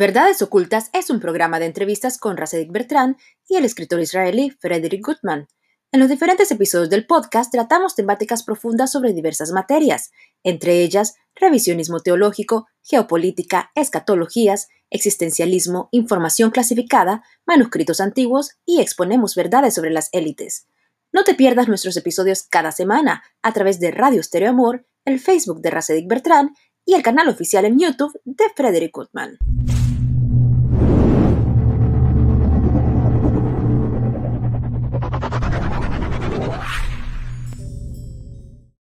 Verdades Ocultas es un programa de entrevistas con Rasedik Bertrand y el escritor israelí Frederick Gutman. En los diferentes episodios del podcast tratamos temáticas profundas sobre diversas materias, entre ellas revisionismo teológico, geopolítica, escatologías, existencialismo, información clasificada, manuscritos antiguos y exponemos verdades sobre las élites. No te pierdas nuestros episodios cada semana a través de Radio Stereo Amor, el Facebook de Rasedik Bertrand y el canal oficial en YouTube de Frederick Gutman.